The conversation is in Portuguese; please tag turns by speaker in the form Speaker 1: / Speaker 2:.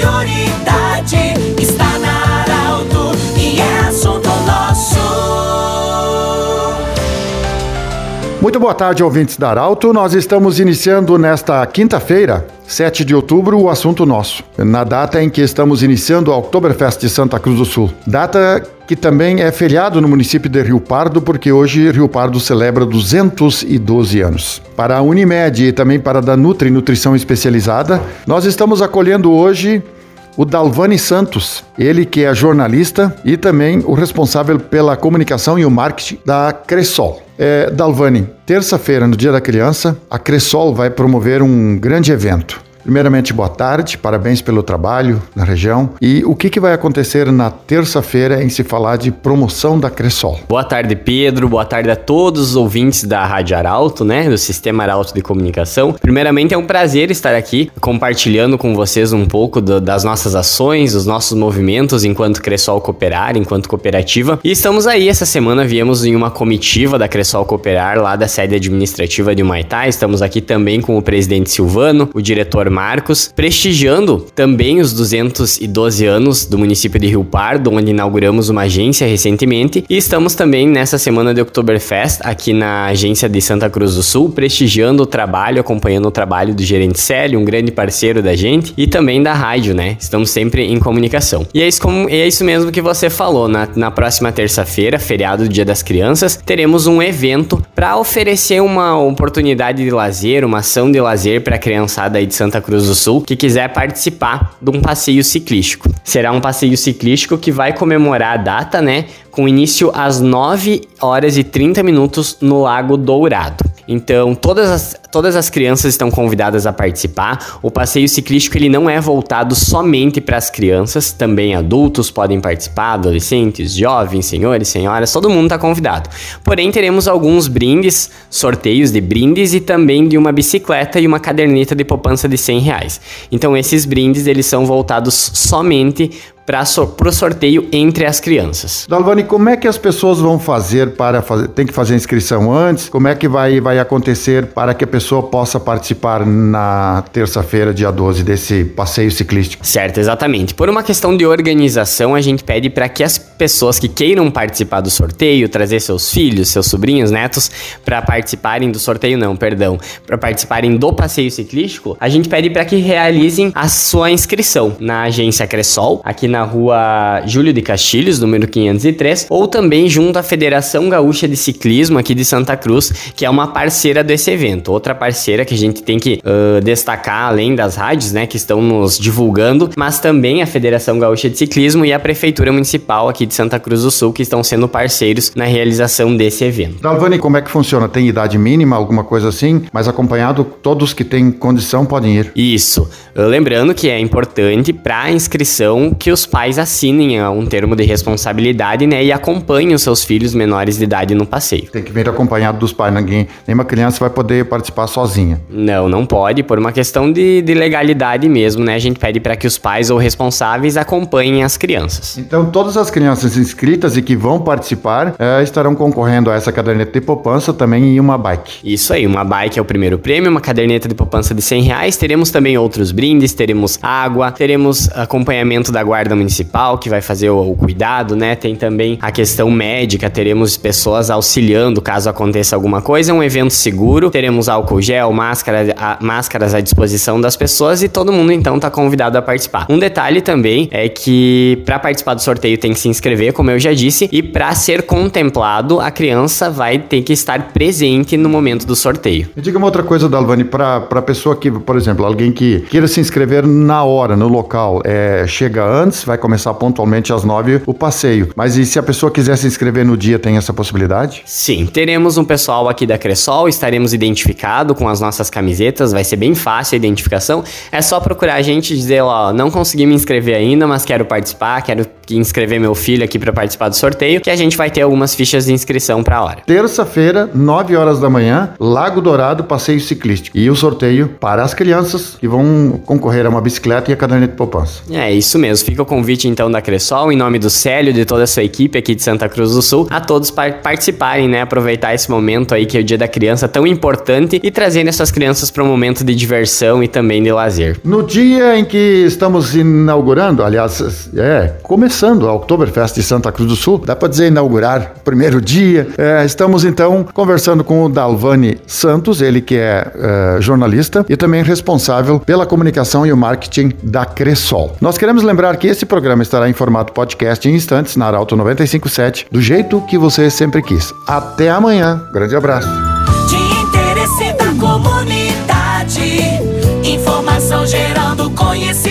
Speaker 1: Signori.
Speaker 2: Muito boa tarde, ouvintes da Arauto. Nós estamos iniciando nesta quinta-feira, 7 de outubro, o assunto nosso. Na data em que estamos iniciando a Oktoberfest de Santa Cruz do Sul. Data que também é feriado no município de Rio Pardo, porque hoje Rio Pardo celebra 212 anos. Para a Unimed e também para a da Nutri Nutrição Especializada, nós estamos acolhendo hoje o Dalvani Santos, ele que é jornalista e também o responsável pela comunicação e o marketing da Cressol. É, Dalvani, terça-feira, no Dia da Criança, a Cressol vai promover um grande evento. Primeiramente, boa tarde, parabéns pelo trabalho na região. E o que, que vai acontecer na terça-feira em se falar de promoção da Cressol?
Speaker 3: Boa tarde, Pedro. Boa tarde a todos os ouvintes da Rádio Arauto, né? Do Sistema Arauto de Comunicação. Primeiramente, é um prazer estar aqui compartilhando com vocês um pouco do, das nossas ações, dos nossos movimentos enquanto Cressol Cooperar, enquanto cooperativa. E estamos aí, essa semana viemos em uma comitiva da Cressol Cooperar, lá da sede administrativa de Humaitá. Estamos aqui também com o presidente Silvano, o diretor Marcos, prestigiando também os 212 anos do município de Rio Pardo, onde inauguramos uma agência recentemente, e estamos também nessa semana de Oktoberfest aqui na agência de Santa Cruz do Sul, prestigiando o trabalho, acompanhando o trabalho do gerente Célio, um grande parceiro da gente, e também da rádio, né? Estamos sempre em comunicação. E é isso, como, é isso mesmo que você falou, na, na próxima terça-feira, feriado do Dia das Crianças, teremos um evento para oferecer uma oportunidade de lazer, uma ação de lazer para a criançada aí de Santa Cruz do Sul que quiser participar de um passeio ciclístico. Será um passeio ciclístico que vai comemorar a data, né? Com início às 9 horas e 30 minutos no Lago Dourado. Então, todas as, todas as crianças estão convidadas a participar. O passeio ciclístico ele não é voltado somente para as crianças, também adultos podem participar, adolescentes, jovens, senhores, senhoras, todo mundo está convidado. Porém, teremos alguns brindes, sorteios de brindes e também de uma bicicleta e uma caderneta de poupança de 100 reais. Então, esses brindes eles são voltados somente para o sorteio entre as crianças.
Speaker 2: Dalvani, como é que as pessoas vão fazer para fazer? Tem que fazer inscrição antes? Como é que vai, vai acontecer para que a pessoa possa participar na terça-feira, dia 12, desse passeio ciclístico?
Speaker 3: Certo, exatamente. Por uma questão de organização, a gente pede para que as pessoas que queiram participar do sorteio, trazer seus filhos, seus sobrinhos, netos, para participarem do sorteio, não, perdão, para participarem do passeio ciclístico, a gente pede para que realizem a sua inscrição na agência Cressol, aqui na na rua Júlio de Castilhos, número 503, ou também junto à Federação Gaúcha de Ciclismo aqui de Santa Cruz, que é uma parceira desse evento. Outra parceira que a gente tem que uh, destacar, além das rádios, né, que estão nos divulgando, mas também a Federação Gaúcha de Ciclismo e a Prefeitura Municipal aqui de Santa Cruz do Sul, que estão sendo parceiros na realização desse evento.
Speaker 2: Dalvani, como é que funciona? Tem idade mínima, alguma coisa assim? Mas acompanhado, todos que têm condição podem ir.
Speaker 3: Isso. Lembrando que é importante para a inscrição que os pais assinem é, um termo de responsabilidade, né, e acompanhem os seus filhos menores de idade no passeio.
Speaker 2: Tem que vir acompanhado dos pais, ninguém, nenhuma criança vai poder participar sozinha.
Speaker 3: Não, não pode, por uma questão de, de legalidade mesmo, né? A gente pede para que os pais ou responsáveis acompanhem as crianças.
Speaker 2: Então, todas as crianças inscritas e que vão participar é, estarão concorrendo a essa caderneta de poupança também e uma bike.
Speaker 3: Isso aí, uma bike é o primeiro prêmio, uma caderneta de poupança de 100 reais. Teremos também outros brindes, teremos água, teremos acompanhamento da guarda municipal que vai fazer o, o, cuidado, né? Tem também a questão médica, teremos pessoas auxiliando caso aconteça alguma coisa. É um evento seguro, teremos álcool gel, máscara, a, máscaras à disposição das pessoas e todo mundo então está convidado a participar. Um detalhe também é que para participar do sorteio tem que se inscrever, como eu já disse, e para ser contemplado, a criança vai ter que estar presente no momento do sorteio.
Speaker 2: Me diga uma outra coisa, Dalvani, para pessoa que, por exemplo, alguém que queira se inscrever na hora, no local, é, chega antes, vai começar pontualmente às nove o passeio. Mas e se a pessoa quiser se inscrever no dia, tem essa possibilidade?
Speaker 3: Sim, teremos um pessoal aqui da Cressol, estaremos identificado com as nossas camisetas, vai ser bem fácil a identificação. É só procurar a gente e dizer, ó, não consegui me inscrever ainda, mas quero participar, quero inscrever meu filho aqui para participar do sorteio, que a gente vai ter algumas fichas de inscrição para a hora.
Speaker 2: Terça-feira, 9 horas da manhã, Lago Dourado, passeio ciclístico. E o sorteio para as crianças que vão concorrer a uma bicicleta e a caderneta de poupança.
Speaker 3: É, isso mesmo. Fica o convite então da Cressol, em nome do Célio, de toda a sua equipe aqui de Santa Cruz do Sul, a todos par participarem, né? Aproveitar esse momento aí que é o Dia da Criança tão importante e trazendo essas crianças para um momento de diversão e também de lazer.
Speaker 2: No dia em que estamos inaugurando, aliás, é, começando a Oktoberfest de Santa Cruz do Sul, dá para dizer inaugurar, primeiro dia, é, estamos então conversando com o Dalvani Santos, ele que é, é jornalista e também responsável pela comunicação e o marketing da Cressol. Nós queremos lembrar que esse programa estará em formato podcast em instantes na Arauto 957, do jeito que você sempre quis. Até amanhã. Grande abraço.
Speaker 1: De interesse da comunidade. Informação gerando conhecimento.